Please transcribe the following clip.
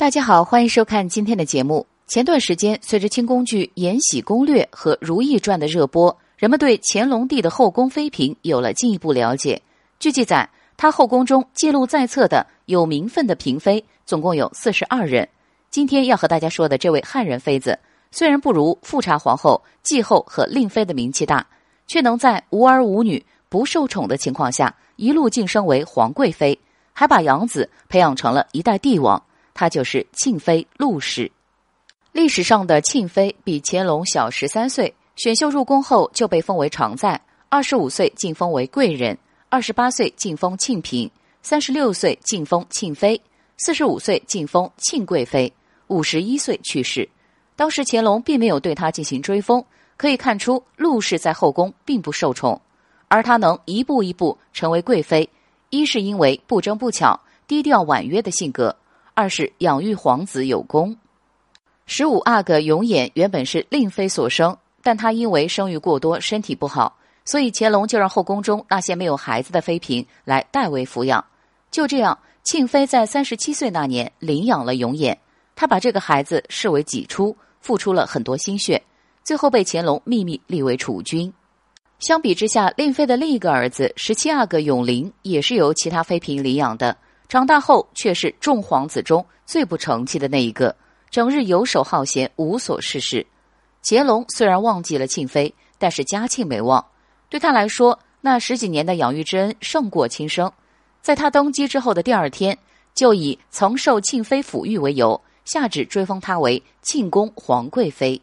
大家好，欢迎收看今天的节目。前段时间，随着清宫剧《延禧攻略》和《如懿传》的热播，人们对乾隆帝的后宫妃嫔有了进一步了解。据记载，他后宫中记录在册的有名分的嫔妃总共有四十二人。今天要和大家说的这位汉人妃子，虽然不如富察皇后、继后和令妃的名气大，却能在无儿无女、不受宠的情况下，一路晋升为皇贵妃，还把养子培养成了一代帝王。她就是庆妃陆氏。历史上的庆妃比乾隆小十三岁，选秀入宫后就被封为常在，二十五岁晋封为贵人，二十八岁晋封庆嫔，三十六岁晋封庆妃，四十五岁晋封庆贵妃，五十一岁去世。当时乾隆并没有对她进行追封，可以看出陆氏在后宫并不受宠，而她能一步一步成为贵妃，一是因为不争不抢、低调婉约的性格。二是养育皇子有功。十五阿哥永琰原本是令妃所生，但她因为生育过多，身体不好，所以乾隆就让后宫中那些没有孩子的妃嫔来代为抚养。就这样，庆妃在三十七岁那年领养了永琰，她把这个孩子视为己出，付出了很多心血，最后被乾隆秘密立为储君。相比之下，令妃的另一个儿子十七阿哥永璘也是由其他妃嫔领养的。长大后却是众皇子中最不成器的那一个，整日游手好闲，无所事事。乾隆虽然忘记了庆妃，但是嘉庆没忘。对他来说，那十几年的养育之恩胜过亲生。在他登基之后的第二天，就以曾受庆妃抚育为由，下旨追封她为庆宫皇贵妃。